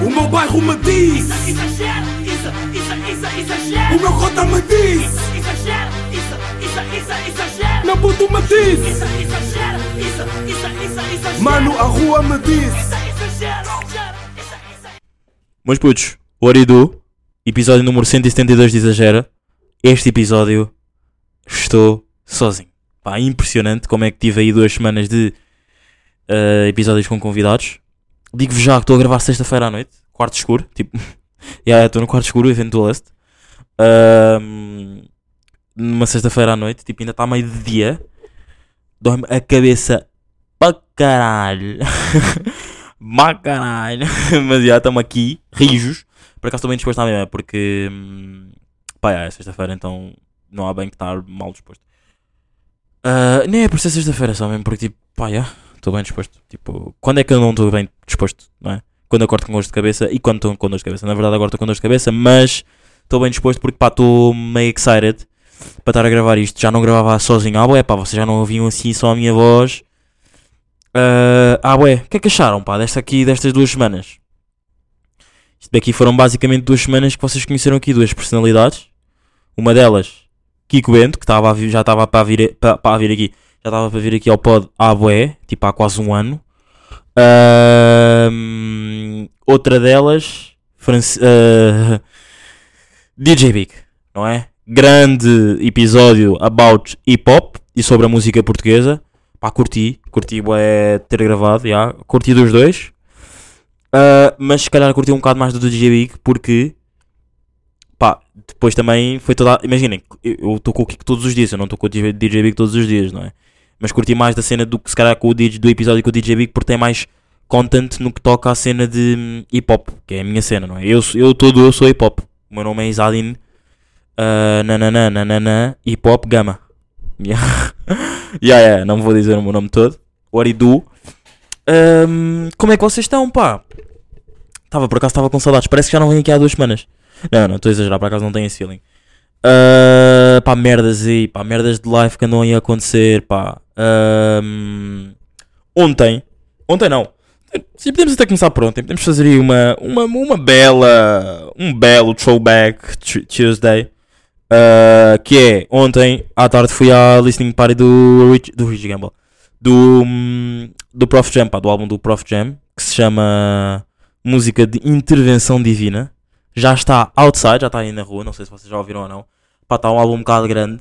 O meu bairro me diz Exagero, isso, isso, isso, exagero. O meu cota me diz Exagero, isso, isso, isso, exagero. Meu puto me diz Isso, exagero, isso, isso, isso, exagero. Mano, a rua me diz Isso, exagero, isso, isso. Meus putos, Oridu, episódio número 172 de Exagera. Este episódio estou sozinho. Pá, impressionante como é que tive aí duas semanas de eh, episódios com convidados. Digo-vos já que estou a gravar sexta-feira à noite, quarto escuro, tipo, já estou no quarto escuro, eventualist. Ahm, numa sexta-feira à noite, tipo, ainda está meio de dia. Dói-me a cabeça para caralho. Má caralho. Mas já estamos aqui, rijos. Por acaso estou bem disposto mesma, porque hum, pá, é sexta-feira, então não há bem que estar mal disposto. Ah, nem é por ser sexta-feira só mesmo, porque tipo, pá, já, estou bem disposto. Tipo, quando é que eu não estou bem disposto, não é? Quando eu acordo com gosto de cabeça e quando estou com dor de cabeça. Na verdade, agora estou com dor de cabeça, mas estou bem disposto porque pá, estou meio excited para estar a gravar isto. Já não gravava sozinho, ah, bué, pá, vocês já não ouviam assim só a minha voz. Ah, ah, ué, o que é que acharam, pá, desta aqui, destas duas semanas? Isto daqui foram basicamente duas semanas que vocês conheceram aqui duas personalidades. Uma delas, Kiko Bento, que estava a vir- já estava para vir, para vir aqui, já estava para vir aqui ao pod à bué, tipo há quase um ano. Ahm, outra delas, France, ah, DJ Big, não é? Grande episódio about hip hop e sobre a música portuguesa. Pá, curti, curti bué ter gravado, já, curti dos dois. Ah, mas se calhar curti um bocado mais do DJ Big porque pá, depois também foi toda. Imaginem, eu estou com o Kiko todos os dias, eu não estou com o DJ Big todos os dias, não é? Mas curti mais da cena do que se calhar com o DJ, do episódio com o DJ Big porque tem mais content no que toca à cena de hum, hip hop, que é a minha cena, não é? Eu, eu todo eu sou hip hop. O meu nome é Isadin uh, nananã, nananã, hip hop gama. Yeah. yeah, yeah, não vou dizer o meu nome todo. Oridu. Um, como é que vocês estão, pá? Estava por acaso estava com saudades. Parece que já não venho aqui há duas semanas. Não, não, estou a exagerar, por acaso não tenho esse feeling. Uh, pá, merdas aí, pá, merdas de live que andam aí a acontecer, pá. Um, ontem, ontem não. Se podemos até começar por ontem, podemos fazer aí uma, uma, uma bela, um belo throwback Tu- Tuesday. Uh, que é, ontem à tarde fui à listening party do Rich, do Rich Gamble. Do, hum, do Prof Jam, pá, do álbum do Prof Jam, que se chama Música de Intervenção Divina. Já está outside, já está aí na rua, não sei se vocês já ouviram ou não. Pá, está um álbum um bocado grande.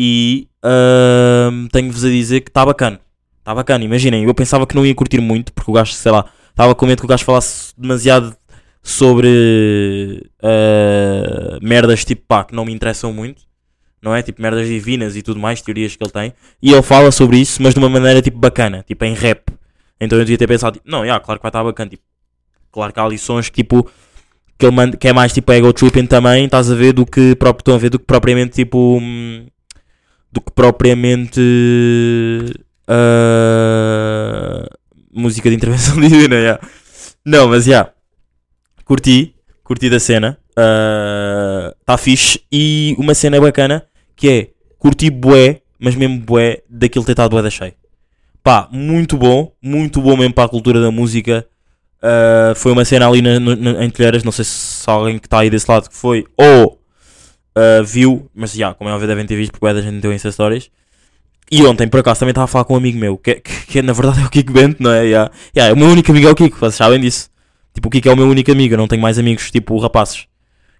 E hum, tenho-vos a dizer que está bacana. Está bacana, imaginem, eu pensava que não ia curtir muito, porque o gajo, sei lá, estava com medo que o gajo falasse demasiado sobre uh, merdas tipo pá, que não me interessam muito, não é? Tipo merdas divinas e tudo mais, teorias que ele tem. E ele fala sobre isso, mas de uma maneira tipo bacana, tipo em rap. Então eu devia ter pensado, tipo, não, yeah, claro que vai estar bacana, tipo, claro que há lições que tipo que ele manda, que é mais tipo ego tripping também, estás a ver, do que próprio, estão a ver, do que propriamente tipo hum, do que propriamente uh, música de intervenção divina, yeah. Não, mas já. Yeah, curti, curti da cena. Está fixe. E uma cena bacana que é curti bué, mas mesmo bué, daquilo ter estado bué da cheio. Pá, muito bom, muito bom mesmo para a cultura da música. Uh, foi uma cena ali na, na, em Telheiras, não sei se alguém que está aí desse lado que foi ou uh, viu, mas já, como é óbvio devem ter visto porque da gente em Insta Stories. E ontem, por acaso, também estava a falar com um amigo meu, que, que, que na verdade é o Kiko Bento, não é? Yeah. Yeah, o meu único amigo é o Kiko, vocês sabem disso. Tipo, o Kiko é o meu único amigo, eu não tenho mais amigos, tipo, rapazes.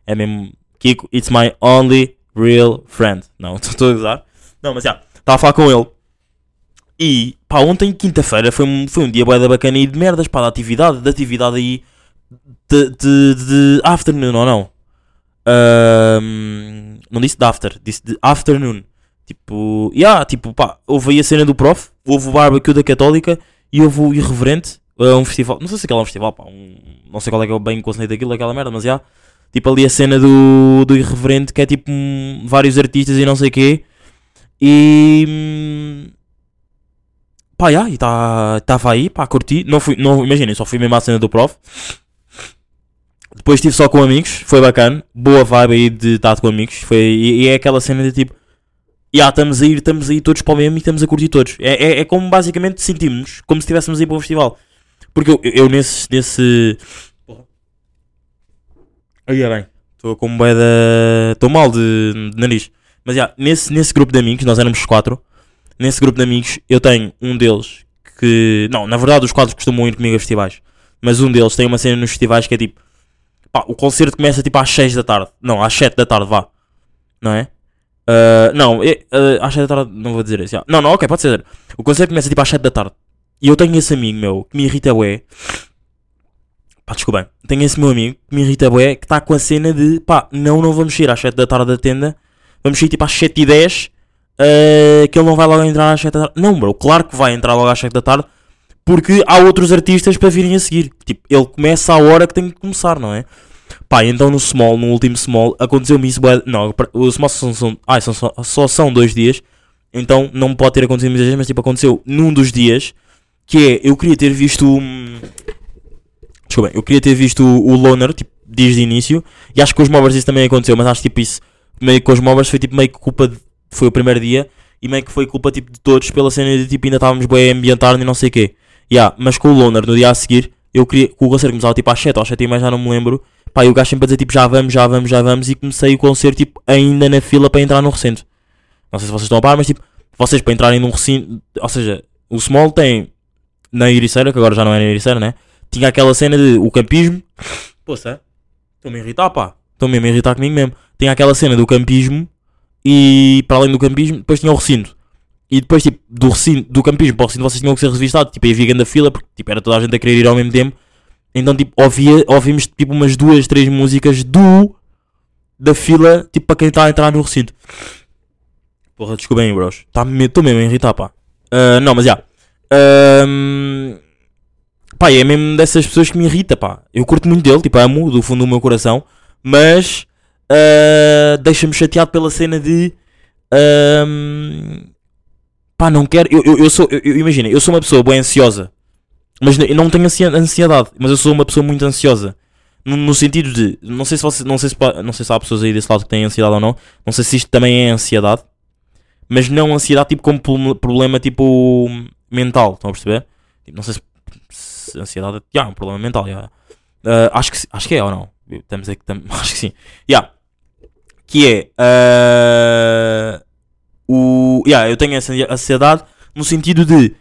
É mesmo, Kiko, it's my only real friend. Não, estou a usar. Não, mas já, estava a falar com ele. E, pá, ontem, quinta-feira, foi um, foi um dia bué da bacana e de merdas, pá, de atividade, de atividade aí, de, de, de afternoon, ou não? Ahm, não disse de after, disse de afternoon. Tipo, yeah, tipo, pá, houve aí a cena do prof, houve o barbecue da Católica e houve o Irreverente, uh, um festival, não sei se aquele é um festival, pá, um, não sei qual é que é o bem conceito daquilo, aquela merda, mas já, yeah, tipo ali a cena do, do Irreverente que é tipo um, vários artistas e não sei o quê, e hum, pá, já, e estava tá, aí, pá, curti, não fui, não, imaginem, só fui mesmo à cena do prof. Depois estive só com amigos, foi bacana, boa vibe aí de estar com amigos, foi, e, e é aquela cena de tipo, yeah, estamos a ir, estamos a ir todos para o mesmo e estamos a curtir todos. É, é, é como basicamente sentimos como se estivéssemos a ir para um festival. Porque eu, eu, eu nesse, nesse. Porra. Aí é bem. Estou com bué da. Estou mal de, de nariz. Mas já, nesse, nesse grupo de amigos, nós éramos quatro. Nesse grupo de amigos, eu tenho um deles que. Não, na verdade, os quatro costumam ir comigo a festivais. Mas um deles tem uma cena nos festivais que é tipo. Pá, o concerto começa tipo às 6 da tarde. Não, às 7 da tarde, vá. Não é? Ah, não, ah, às 7 da tarde, não vou dizer isso. já. Não, não, ok, pode ser. O concerto começa tipo às 7 da tarde. E eu tenho esse amigo meu que me irrita bué. Pá, desculpem. Tenho esse meu amigo que me irrita bué que está com a cena de pá, não, não vamos sair às 7 da tarde da tenda. Vamos sair tipo às 7 e 10. ah, que ele não vai logo entrar às 7 da tarde. Não, bro, claro que vai entrar logo às 7 da tarde. Porque há outros artistas para virem a seguir. Tipo, ele começa à hora que tem que começar, não é? Pá, então no Small, no último Small, aconteceu-me isso. Não, o Small são, são, ai, são, só, só são dois dias. Então não pode ter acontecido muitas vezes, mas tipo, aconteceu num dos dias. Que é, eu queria ter visto. Desculpa, eu queria ter visto o Loner, tipo, dias de início. E acho que com os Mobbers isso também aconteceu, mas acho tipo isso. Meio que com os Mobbers foi tipo meio que culpa. De, foi o primeiro dia. E meio que foi culpa tipo de todos pela cena de tipo ainda estávamos bem a ambientar e não sei o quê. Yeah, mas com o Loner no dia a seguir, eu queria. O concerto começava tipo às 7 ou às 7 e já não me lembro. Pá, e o gajo sempre a dizer tipo já vamos, já vamos, já vamos. E comecei o concerto tipo ainda na fila para entrar no recinto. Não sei se vocês estão a par, mas tipo, vocês para entrarem num recinto. Ou seja, o Small tem na Iriceira, que agora já não é na Iriceira, né? Tinha aquela cena de o campismo. Poxa, estou-me a irritar, pá. Estou mesmo a irritar comigo mesmo. Tinha aquela cena do campismo e para além do campismo, depois tinha o recinto. E depois, tipo, do recinto, do campismo para o recinto, vocês tinham que ser revistados. Tipo, aí havia grande fila, porque tipo, era toda a gente a querer ir ao mesmo tempo. Então, tipo, ouvia, ouvimos tipo umas duas, três músicas do da fila, tipo, para quem está a entrar no recinto. Porra, desculpem, bros. Estou mesmo a irritar, pá. Ah, não, mas já. Ahm, pá, é mesmo dessas pessoas que me irrita, pá. Eu curto muito dele, tipo, amo do fundo do meu coração, mas ah, deixa-me chateado pela cena de. ahm, pá, não quero. Eu, eu, eu sou. Eu, eu- imagina, eu sou uma pessoa bem ansiosa, mas eu não tenho ansiedade, mas eu sou uma pessoa muito ansiosa. No, no sentido de. Não sei, se você, não, sei se, não sei se há pessoas aí desse lado que têm ansiedade ou não. Não sei se isto também é ansiedade mas não ansiedade tipo como pro- problema tipo mental, estão a perceber? Tipo, não sei se, se ansiedade é um problema mental, yeah. Ah, acho, que, acho que é ou não? Estamos aqui, acho que sim. Yeah. Que é ah, o. Yeah, eu tenho essa ansiedade no sentido de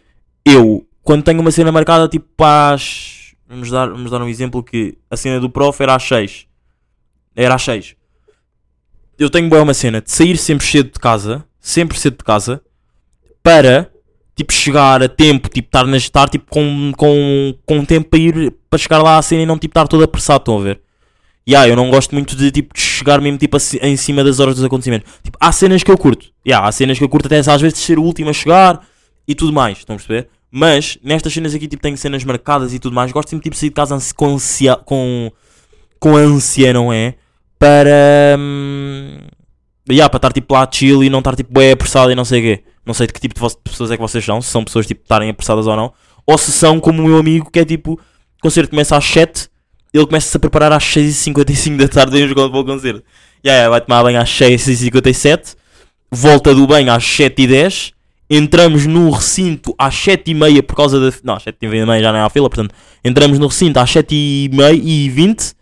eu, quando tenho uma cena marcada tipo às. Vamos dar, vamos dar um exemplo que a cena do prof era às 6. Era às 6 eu tenho boa uma cena de sair sempre cedo de casa, sempre cedo de casa, para tipo chegar a tempo, tipo estar estar tipo com, com, com tempo para ir para chegar lá à cena e não tipo estar todo apressado, estão a ver? Yeah, eu não gosto muito de tipo de chegar mesmo tipo assim, em cima das horas dos acontecimentos. Tipo, há cenas que eu curto. Yeah, há cenas que eu curto até às vezes ser o último a chegar e tudo mais, estão a perceber? Mas nestas cenas aqui tipo tenho cenas marcadas e tudo mais, gosto sempre tipo, de sair de casa com ansia, com com ânsia, não é? Para. Hum, yeah, para estar tipo lá chill e não estar tipo bem apressado e não sei o quê. Não sei de que tipo de, de pessoas é que vocês são, se são pessoas tipo estarem apressadas ou não. Ou se são como o meu amigo que é tipo, o concerto começa às 7, ele começa-se a preparar às 6h55 da tarde e jogando para o concerto. Yeah, yeah, vai tomar banho às 6h57, volta do banho às 7h10, entramos no recinto às 7h30 por causa da. Não, às 7h30 já não é à fila, portanto, entramos no recinto às 7h30 e 20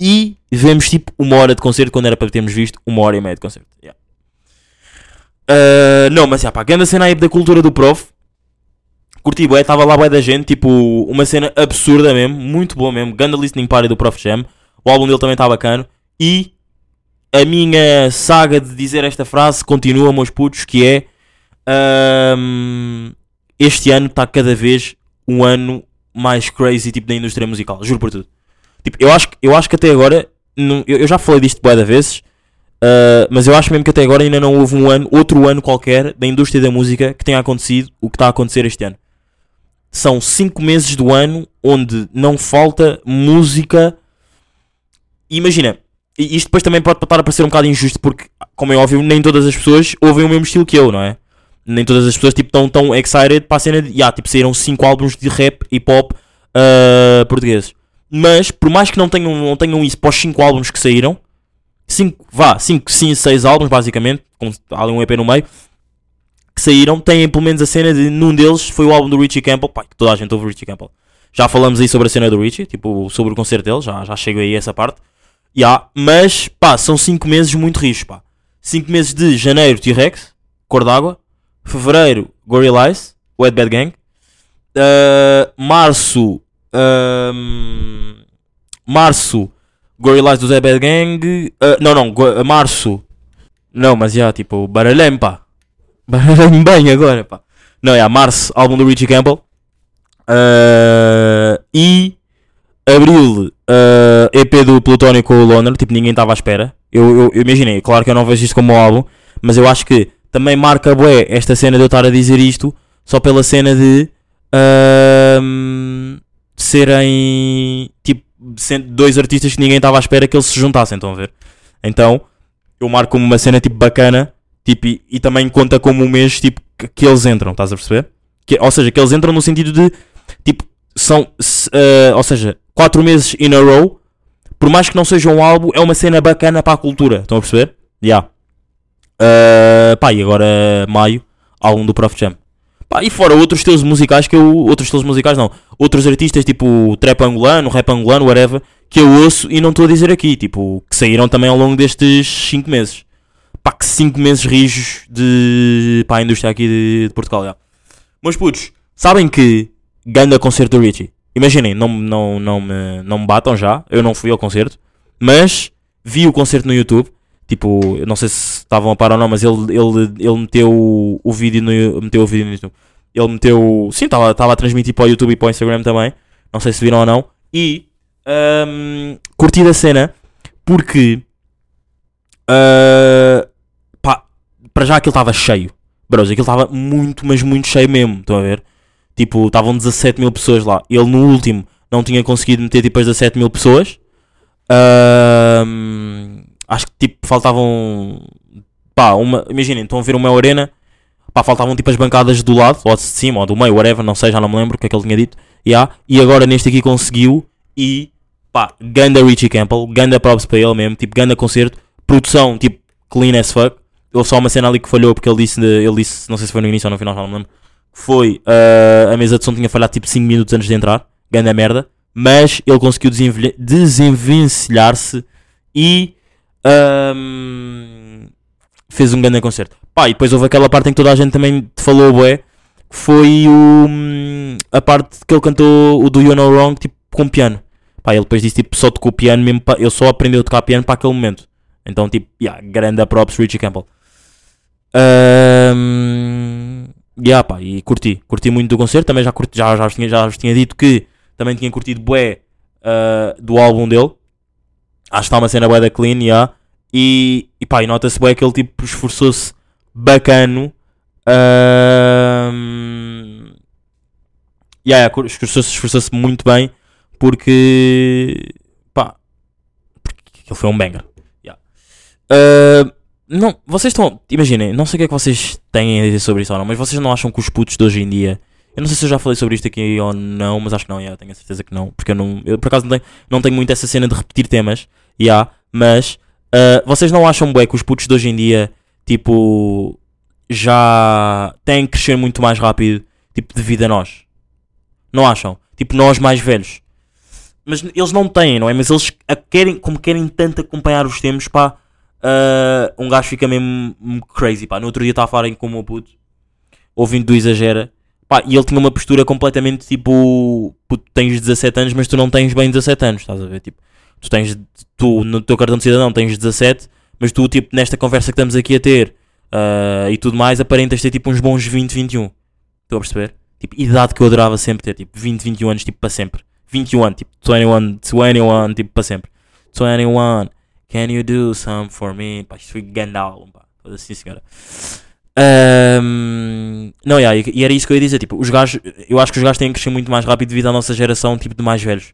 e vemos tipo uma hora de concerto quando era para termos visto uma hora e meia de concerto. Yeah. Ah, não, mas já pá, grande cena aí da cultura do prof. Curti bué, estava lá bué da gente, tipo, uma cena absurda mesmo, muito boa mesmo. Ganda listening party do Prof Jam. O álbum dele também está bacana. E a minha saga de dizer esta frase continua, meus putos, que é ahm, este ano está cada vez um ano mais crazy tipo da indústria musical, juro por tudo. Tipo, eu acho, eu acho que até agora, não- eu, eu já falei disto bué de vezes, ah, mas eu acho mesmo que até agora ainda não houve um ano, outro ano qualquer da indústria da música que tenha acontecido o que está a acontecer este ano. São 5 meses do ano onde não falta música. E imagina, isto depois também pode estar a parecer um bocado injusto porque, como é óbvio, nem todas as pessoas ouvem o mesmo estilo que eu, não é? Nem todas as pessoas tipo, estão tão excited para a cena de. Yeah, tipo, saíram 5 álbuns de rap e pop ah, portugueses. Mas, por mais que não tenham, não tenham isso para os 5 álbuns que saíram, 5, vá, 5, 6 álbuns basicamente, com ali um EP no meio, saíram, têm pelo menos a cena de num deles foi o álbum do Richie Campbell, pá, que toda a gente ouve o Richie Campbell. Já falamos aí sobre a cena do Richie, tipo, sobre o concerto dele, já, já chego aí a essa parte. Ya, mas, pá, são 5 meses muito ricos, pá. 5 meses de janeiro, T-Rex, Cor d'Água. Fevereiro, Gorillaz, Wet Bad Gang. Uh, março, um, março, Gorillaz do Zé Bad Gang. Uh, não, não, go- março. Não, mas já, tipo, baralhei-me, pá. Bem agora, pá. Não, é, março, álbum do Richie Campbell. Uh, e abril, uh, EP do Plutónio com o Loner. Tipo, ninguém estava à espera. Eu, eu, eu imaginei, claro que eu não vejo isto como um álbum, mas eu acho que também marca bué esta cena de eu estar a dizer isto só pela cena de ahm, serem tipo dois artistas que ninguém estava à espera que eles se juntassem, estão a ver? Então eu marco uma cena tipo bacana tipo, e, e também conta como um mês tipo, que, que eles entram, estás a perceber? Que, ou seja, que eles entram no sentido de tipo, são se- ah, ou seja, quatro meses in a row, por mais que não seja um álbum, é uma cena bacana para a cultura, estão a perceber? Yeah. Uh, pá, e agora maio, álbum do Prof Jam. Pá, e fora outros estilos musicais que eu. Outros estilos musicais não. Outros artistas tipo trap angolano, rap angolano, whatever, que eu ouço e não estou a dizer aqui, tipo, que saíram também ao longo destes 5 meses. Pá, que 5 meses rijos de. pá, a indústria aqui de, de Portugal, já. Meus putos, sabem que ganda concerto do Richie. Imaginem, não, não, não, me, não me batam já, eu não fui ao concerto, mas vi o concerto no YouTube. Tipo, não sei se estavam a par ou não, mas ele, ele, ele meteu o, o vídeo no meteu o vídeo no YouTube. Ele meteu. Sim, estava a transmitir para o YouTube e para o Instagram também. Não sei se viram ou não. E ahm, curti da cena porque pá, para já aquilo estava cheio. Bros, aquilo estava muito, mas muito cheio mesmo. Estão a ver? Tipo, estavam 17 mil pessoas lá. Ele no último não tinha conseguido meter tipo as 17 mil pessoas. Ahm, acho que tipo faltavam. Pá, uma. Imaginem, estão a ver uma arena. Pá, faltavam tipo as bancadas do lado, ou de cima, ou do meio, whatever, não sei, já não me lembro o que é que ele tinha dito. Yeah, e agora neste aqui conseguiu. E pá, ganda Richie Campbell, ganda props para ele mesmo, tipo, ganda concerto. Produção, tipo, clean as fuck. Houve só uma cena ali que falhou porque ele disse, ele disse não sei se foi no início ou no final, não me lembro. Foi ah, a mesa de som tinha falhado tipo 5 minutos antes de entrar, ganda merda. Mas ele conseguiu desenvencilhar-se e ahm, fez um grande concerto. Pá, e depois houve aquela parte em que toda a gente também te falou, bué, que foi o, a parte que ele cantou o Do You Know Wrong, tipo, com piano. Pá, ele depois disse, tipo, só tocou piano mesmo, pa- ele só aprendeu a tocar piano para aquele momento. Então, tipo, yeah, grande props Richie Campbell. Um, yeah, pá, e curti, curti muito do concerto, também já, curti, já, já, vos tinha, já vos tinha dito que também tinha curtido bué ah, do álbum dele. Acho que está uma cena bué da clean, yeah. E, e pá, e nota-se bué que ele tipo esforçou-se bacano. Um, yeah, yeah, esforçou-se esforçou-se muito bem porque pá, porque ele foi um banger. Yeah. Uh, não, vocês estão. Imaginem, não sei o que é que vocês têm a dizer sobre isso ou não, mas vocês não acham que os putos de hoje em dia. Eu não sei se eu já falei sobre isto aqui ou não, mas acho que não, yeah, tenho a certeza que não. Porque eu não. Eu por acaso não tenho, não tenho muito essa cena de repetir temas, yeah, mas uh, vocês não acham bué que os putos de hoje em dia, tipo, já têm que crescer muito mais rápido, tipo, devido a nós? Não acham? Tipo, nós mais velhos. Mas eles não têm, não é? Mas eles querem, como querem tanto acompanhar os tempos, pá, ah, um gajo fica mesmo mesmo crazy, pá. No outro dia estava a falar com o meu puto, ouvindo do Exagera, pá, e ele tinha uma postura completamente tipo, puto, tens 17 anos, mas tu não tens bem 17 anos, estás a ver? Tipo, tu tens, tu no teu cartão de cidadão tens 17, mas tu, tipo, nesta conversa que estamos aqui a ter ah, e tudo mais, aparentas ter tipo uns bons 20, 21. Estou a perceber? Tipo, idade que eu adorava sempre ter, tipo, 20, 21 anos, tipo, para sempre. 21, tipo, 21, 21, tipo, para sempre. 21, can you do something for me? Pá, isto foi grande álbum, pá. Assim, senhora. Ahm, não, yeah, e, e era isso que eu ia dizer, tipo, os gajos, eu acho que os gajos têm que crescer muito mais rápido devido à nossa geração, tipo, de mais velhos.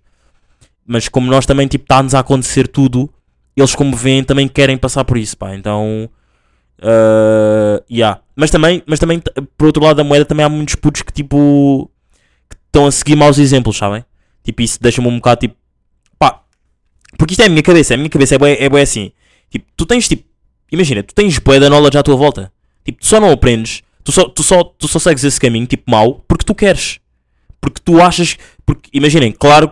Mas como nós também, tipo, está-nos a acontecer tudo, eles como veem também querem passar por isso, pá. Então, Uh, yeah. mas também, mas também por outro lado da moeda também há muitos putos que tipo estão a seguir maus exemplos, sabem? Tipo, isso deixa-me um bocado tipo porque isto é a minha cabeça, a minha cabeça é bué, é assim. Tipo, tu tens tipo, imagina, tu tens bué da knowledge à tua volta. Tipo, tu só não aprendes, tu só, tu só, tu só segues esse caminho tipo mau porque tu queres. Porque tu achas, porque imaginem, claro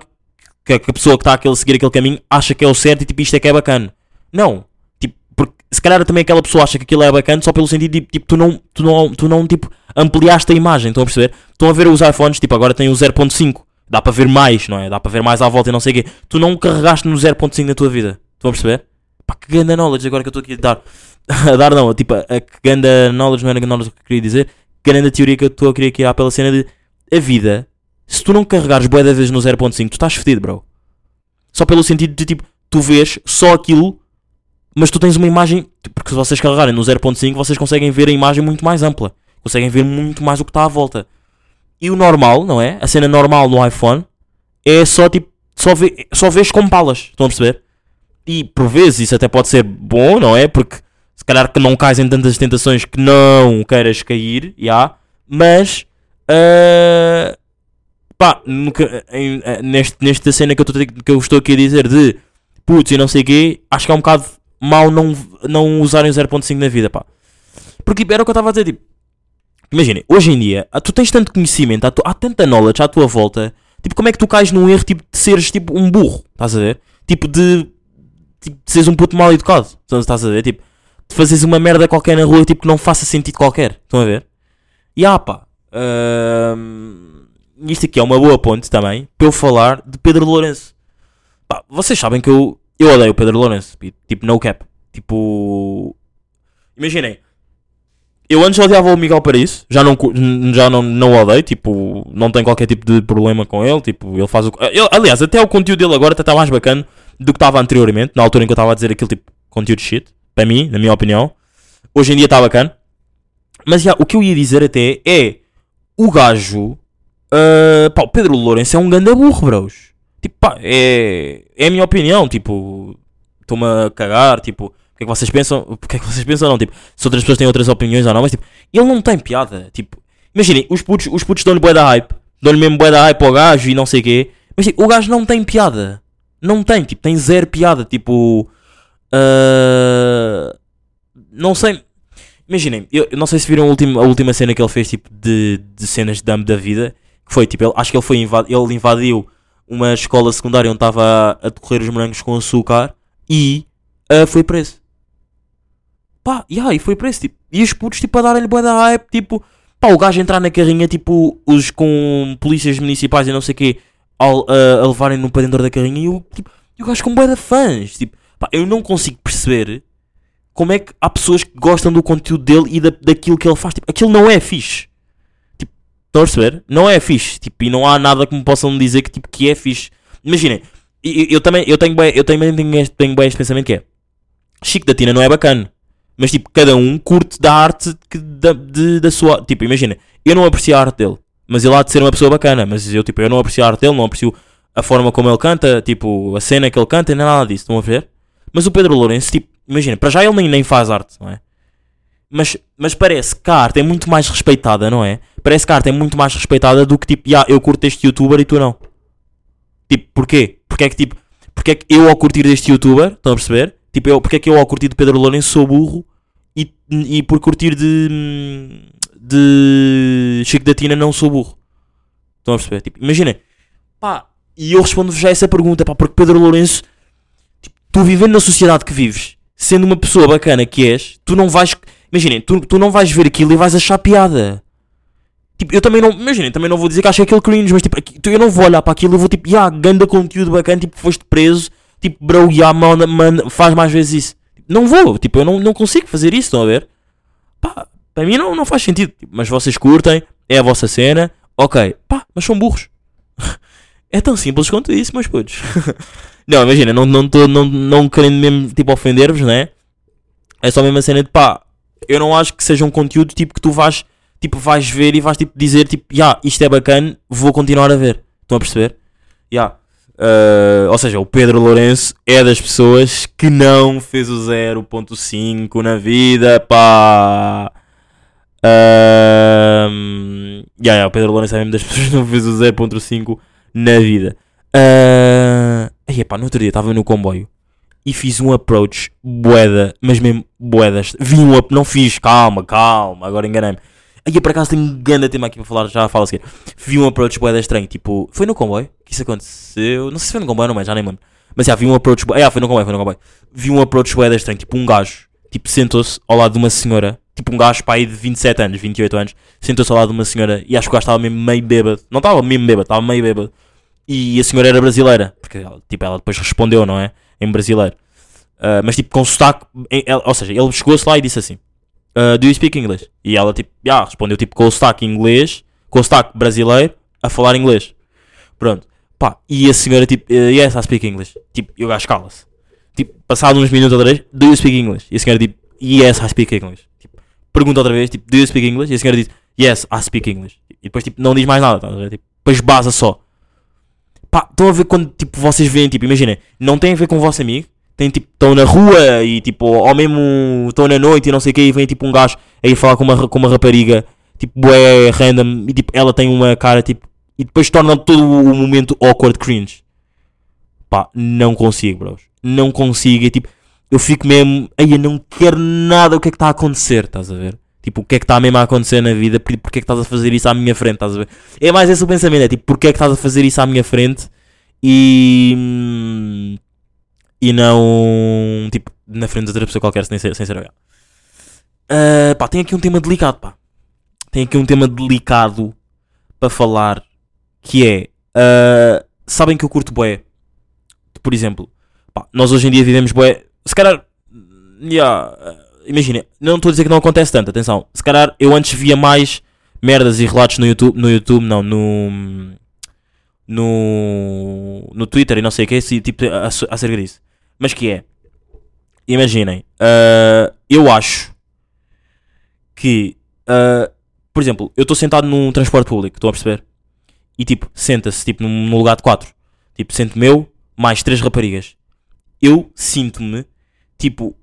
que, a- que a pessoa que está a seguir aquele caminho acha que é o certo e tipo isto é que é bacana. Não. Tipo, porque se calhar também aquela pessoa acha que aquilo é bacana só pelo sentido de tipo, tu não, tu não, tu não tipo, ampliaste a imagem, estão a perceber? Estão a ver os iPhones, tipo, agora tem o 0.5. Dá para ver mais, não é? Dá para ver mais à volta e não sei o quê. Tu não carregaste no 0.5 na tua vida. Estão a perceber? Pá, que ganda knowledge agora que eu estou aqui a dar. a dar não, tipo, a, que ganda knowledge não era knowledge que eu queria dizer. Grande teoria que eu estou a querer criar pela cena de a vida. Se tu não carregares bué da vez no 0.5, tu estás fedido, bro. Só pelo sentido de tipo, tu vês só aquilo, mas tu tens uma imagem. Porque se vocês carregarem no 0.5, vocês conseguem ver a imagem muito mais ampla. Conseguem ver muito mais o que está à volta. E o normal, não é? A cena normal no iPhone é só tipo. Só, vê, só vês com palas. Estão a perceber? E por vezes isso até pode ser bom, não é? Porque se calhar que não cais em tantas tentações que não queiras cair, já. Mas. ah, pá, nunca, em- eh, neste, nesta cena que eu, a- que eu estou aqui a dizer de putz e não sei o quê, acho que é um bocado mau não, não usarem o 0.5 na vida, pá. Porque tipo, era o que eu estava a dizer, tipo, imaginem, hoje em dia, ah, tu tens tanto conhecimento, há, tu- há tanta knowledge à tua volta, tipo, como é que tu cais num erro, tipo, de seres, tipo, um burro, estás a ver? Tipo, de, tipo, de seres um puto mal educado, estás a ver? Tipo, de fazeres uma merda qualquer na rua, tipo, que não faça sentido qualquer, estão a ver? E ah, pá, ahm, isto aqui é uma boa ponte também, para eu falar de Pedro Lourenço. Pá, vocês sabem que eu, eu odeio o Pedro Lourenço, tipo, no cap. Tipo, imaginem, eu antes odiava o Miguel Paris, já não, já não, não odeio, tipo, não tenho qualquer tipo de problema com ele, tipo, ele faz o... ele- aliás, até o conteúdo dele agora está mais bacana do que estava anteriormente, na altura em que eu estava a dizer aquele tipo, conteúdo shit, para mim, na minha opinião. Hoje em dia está bacana. Mas já, o que eu ia dizer até é, o gajo, ah, pá, o Pedro Lourenço é um ganda burro, bros. Tipo, pá, é, é a minha opinião, tipo, estou-me a cagar, tipo, que é que vocês pensam? O que é que vocês pensam? Não, tipo, se outras pessoas têm outras opiniões ou não, mas tipo, ele não tem piada, tipo, imaginem, os putos, os putos dão-lhe bué da hype, dão-lhe mesmo bué da hype ao gajo e não sei o quê, mas tipo, o gajo não tem piada, não tem, tipo, tem zero piada, tipo, ah, não sei, imaginem, eu, eu não sei se viram a última, a última cena que ele fez, tipo, de, de cenas de dumb da vida, que foi, tipo, ele, acho que ele foi, ele invadiu uma escola secundária onde estava a, a decorrer os morangos com açúcar e ah, foi preso. Pá, yeah, e foi preso, tipo, e os putos, tipo, a darem-lhe bué da hype, tipo, pá, o gajo entrar na carrinha, tipo, os com polícias municipais e não sei o quê, ao, a levarem-no para dentro da carrinha e o, tipo, e o gajo com bué de fãs, tipo, pá, eu não consigo perceber como é que há pessoas que gostam do conteúdo dele e da, daquilo que ele faz, tipo, aquilo não é fixe. Tipo, estão a perceber? Não é fixe, tipo, e não há nada que me possam dizer que, tipo, que é fixe. Imaginem, eu, eu- também, eu tenho bué, eu também tenho tenho bué este pensamento que é, Chico da Tina não é bacana. Mas tipo, cada um curte da arte que, da, de- da sua. Tipo, imagina, eu não aprecio a arte dele, mas ele há de ser uma pessoa bacana. Mas eu, tipo, eu não aprecio a arte dele, não aprecio a forma como ele canta, tipo, a cena que ele canta, nem nada disso, estão a ver? Mas o Pedro Lourenço, tipo, imagina, para já ele nem, nem faz arte, não é? Mas, mas parece que a arte é muito mais respeitada, não é? Parece que a arte é muito mais respeitada do que tipo, "Ya, eu curto este youtuber e tu não. Tipo, porquê? Porque é que tipo, porque é que eu ao curtir deste youtuber, estão a perceber? Tipo, eu, porque é que eu ao curtir de Pedro Lourenço sou burro e, e por curtir de, de Chico da Tina não sou burro? Estão a perceber? Tipo, imaginem, pá, e eu respondo-vos já essa pergunta, pá, porque Pedro Lourenço, tipo, tu vivendo na sociedade que vives, sendo uma pessoa bacana que és, tu não vais, imaginem, tu, tu não vais ver aquilo e vais achar piada. Tipo, eu também não, imaginem, também não vou dizer que acho aquilo cringe, mas tipo, aqui- eu não vou olhar para aquilo e vou tipo, ya, ganda conteúdo bacana, tipo, foste preso, tipo, bro, ya, manda, manda, faz mais vezes isso. Não vou, tipo, eu não, não consigo fazer isso, estão a ver? Pá, para mim não, não faz sentido, tipo, mas vocês curtem, é a vossa cena, ok, pá, mas são burros. é tão simples quanto isso, meus putos. não, imagina, não, não, tô, não, não querendo mesmo, tipo, ofender-vos, né? É só mesmo a cena de pá, eu não acho que seja um conteúdo tipo que tu vais, tipo, vais ver e vais tipo dizer tipo, ya, isto é bacana, vou continuar a ver. Estão a perceber? Ya. Uh, ou seja, o Pedro Lourenço é das pessoas que não fez o 0.5 na vida, pá. Um, ya, ya, o Pedro Lourenço é mesmo das pessoas que não fez o 0.5 na vida. Uh, aí, pá, no outro dia estava no comboio e fiz um approach boeda, mas mesmo boedas. Vi um up, não fiz, calma, calma, agora enganei-me. Aí por acaso tenho um grande tema aqui para falar, já falo a seguir. Vi um approach boeda estranho, tipo, foi no comboio que isso aconteceu. Não sei se foi no comboio ou não, mas já nem mano. Mas já vi um approach, bué- ah, foi no comboio, foi no comboio. Vi um approach boeda estranho, tipo, um gajo, tipo, sentou-se ao lado de uma senhora, tipo, um gajo pai de 27 anos, 28 anos, sentou-se ao lado de uma senhora e acho que o gajo estava mesmo meio bêbado. Não estava mesmo bêbado, estava meio bêbado. E a senhora era brasileira, porque tipo, ela depois respondeu, não é? Em brasileiro. Ah, mas tipo com sotaque, em- ou seja, ele chegou-se lá e disse assim: ah, Do you speak English? E ela tipo, já, respondeu tipo com o sotaque inglês, com o sotaque brasileiro, a falar inglês. Pronto, pá, e a senhora tipo, "Uh, Yes, I speak English. Tipo, e o gajo cala-se. Tipo, passado uns minutos outra vez, Do you speak English? E a senhora tipo, Yes, I speak English. Tipo, pergunta outra vez, tipo, Do you speak English? E a senhora diz, Yes, I speak English. E depois tipo, não diz mais nada, tá? Tipo, depois baza só. Pá, estão a ver quando tipo, vocês veem, tipo, imaginem, não tem a ver com o vosso amigo, tem tipo, estão na rua e tipo, ou mesmo estão na noite e não sei o que, e vem tipo um gajo aí falar com uma, com uma rapariga, tipo, bué random, e tipo, ela tem uma cara tipo, e depois torna todo o momento awkward cringe. Pá, não consigo, bros. Não consigo, e tipo, eu fico mesmo, aí eu não quero nada, o que é que está a acontecer, estás a ver? Tipo, o que é que está mesmo a acontecer na vida? Por- Porque é que estás a fazer isso à minha frente? Estás a ver? É mais esse o pensamento, é tipo, porque é que estás a fazer isso à minha frente e. e não. Tipo, na frente de outra pessoa qualquer, sem ser, sem ser. Ah, pá, tem aqui um tema delicado, pá. Tem aqui um tema delicado para falar que é. ah, sabem que eu curto bué. Por exemplo, pá, nós hoje em dia vivemos bué. Se calhar. Yeah, ah, Imagina, não estou a dizer que não acontece tanto, atenção. Se calhar eu antes via mais merdas e relatos no YouTube, no YouTube, não, no no no Twitter e não sei o que, tipo acerca disso. Mas que é, imaginem, ah, eu acho que, ah, por exemplo, eu estou sentado num transporte público, estão a perceber? E tipo, senta-se tipo num, num lugar de quatro, tipo, sento-me eu mais três raparigas. Eu sinto-me, tipo,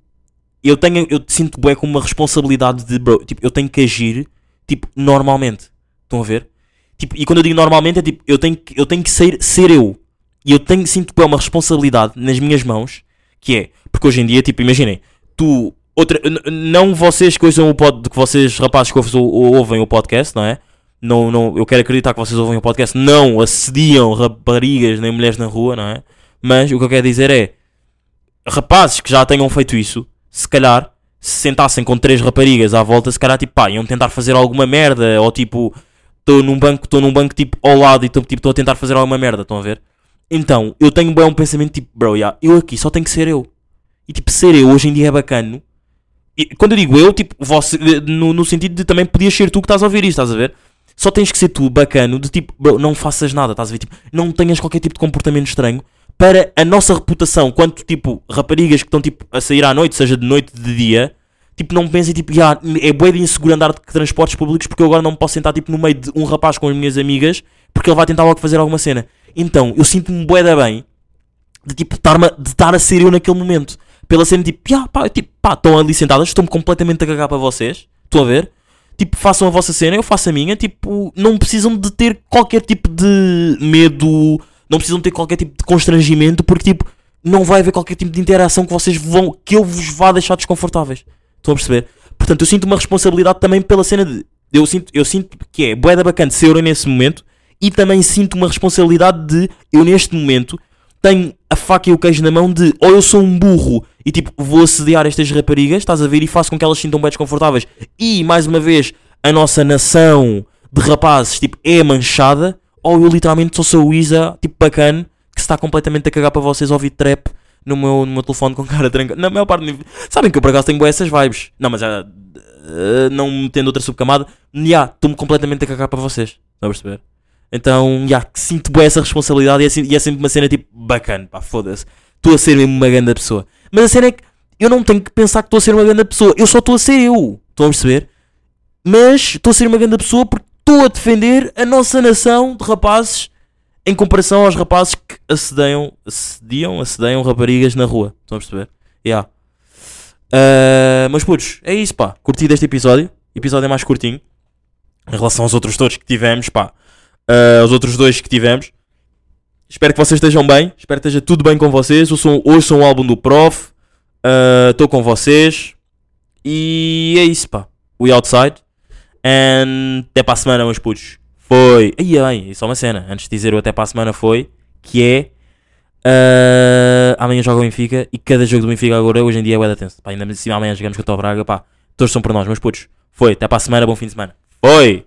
eu tenho, eu sinto bué com uma responsabilidade de, bro, tipo, eu tenho que agir, tipo, normalmente. Estão a ver? Tipo, e quando eu digo normalmente é tipo, eu tenho que, eu tenho que ser, ser eu. E eu tenho, sinto bué uma responsabilidade nas minhas mãos, que é, porque hoje em dia, tipo, imaginem, tu, outra, não vocês que ouçam o pod, que vocês rapazes que ouvem, o- ouvem o podcast, não é? Não, não, eu quero acreditar que vocês ouvem o podcast, não assediam raparigas nem mulheres na rua, não é? Mas o que eu quero dizer é, rapazes que já tenham feito isso, se calhar, se sentassem com três raparigas à volta, se calhar, tipo, pá, iam tentar fazer alguma merda, ou tipo, estou num banco, estou num banco, tipo, ao lado e estou tipo, a tentar fazer alguma merda, estão a ver? Então, eu tenho bem um pensamento, tipo, bro, yeah, eu aqui só tenho que ser eu. E, tipo, ser eu hoje em dia é bacano. E, quando eu digo eu, tipo, você, no, no sentido de também podias ser tu que estás a ouvir isto, estás a ver? Só tens que ser tu, bacano, de tipo, bro, não faças nada, estás a ver? Tipo, não tenhas qualquer tipo de comportamento estranho para a nossa reputação, quanto tipo raparigas que estão tipo a sair à noite, seja de noite de dia, tipo não pensem tipo, "Ya, é bué de inseguro andar de transportes públicos porque eu agora não posso sentar tipo no meio de um rapaz com as minhas amigas porque ele vai tentar logo fazer alguma cena. Então, eu sinto-me bué da bem de tipo estar a ser eu naquele momento. Pela cena tipo, "Ya, pá, tipo, pá, estão ali sentadas, estou-me completamente a cagar para vocês. Estão a ver? Tipo, façam a vossa cena, eu faço a minha. Tipo, não precisam de ter qualquer tipo de medo, não precisam ter qualquer tipo de constrangimento, porque tipo, não vai haver qualquer tipo de interação que vocês vão, que eu vos vá deixar desconfortáveis. Estão a perceber? Portanto, eu sinto uma responsabilidade também pela cena de. Eu sinto, eu sinto que é boeda bacana ser eu nesse momento e também sinto uma responsabilidade de eu neste momento tenho a faca e o queijo na mão de ou eu sou um burro e tipo vou assediar estas raparigas, estás a ver, e faço com que elas se sintam bem desconfortáveis e mais uma vez a nossa nação de rapazes tipo é manchada, ou eu literalmente sou o Isa, tipo bacana, que está completamente a cagar para vocês ouvir trap no meu, no meu telefone com cara tranca. Na maior parte, sabem que eu por acaso tenho essas vibes, não, mas ah, ah, não tendo outra subcamada, já, estou-me completamente a cagar para vocês, estão a perceber? Então, já, sinto bem essa responsabilidade e é, e é sempre uma cena tipo bacana, pá, foda-se. Estou a ser mesmo uma grande pessoa. Mas a cena é que eu não tenho que pensar que estou a ser uma grande pessoa, eu só estou a ser eu. Estão a perceber? Mas estou a ser uma grande pessoa porque estou a defender a nossa nação de rapazes em comparação aos rapazes que assediam, assediam, assediam raparigas na rua. Estão a perceber? Yeah. Ah, mas putos, é isso pá. Curti deste episódio. O episódio é mais curtinho. Em relação aos outros todos que tivemos, pá. Os outros dois que tivemos. Espero que vocês estejam bem. Espero que esteja tudo bem com vocês. Ouçam, ouçam o álbum do Prof. Estou com vocês. E é isso, pá. We outside. And até para a semana, meus putos. Foi. Aí, bem, e só uma cena. Antes de dizer o até para a semana foi. Que é. ah, amanhã joga o Benfica. E cada jogo do Benfica agora, hoje em dia, é da tenso. Pá, ainda assim amanhã jogamos contra o Braga. Pá, todos são por nós, meus putos. Foi. Até para a semana, bom fim de semana. Foi.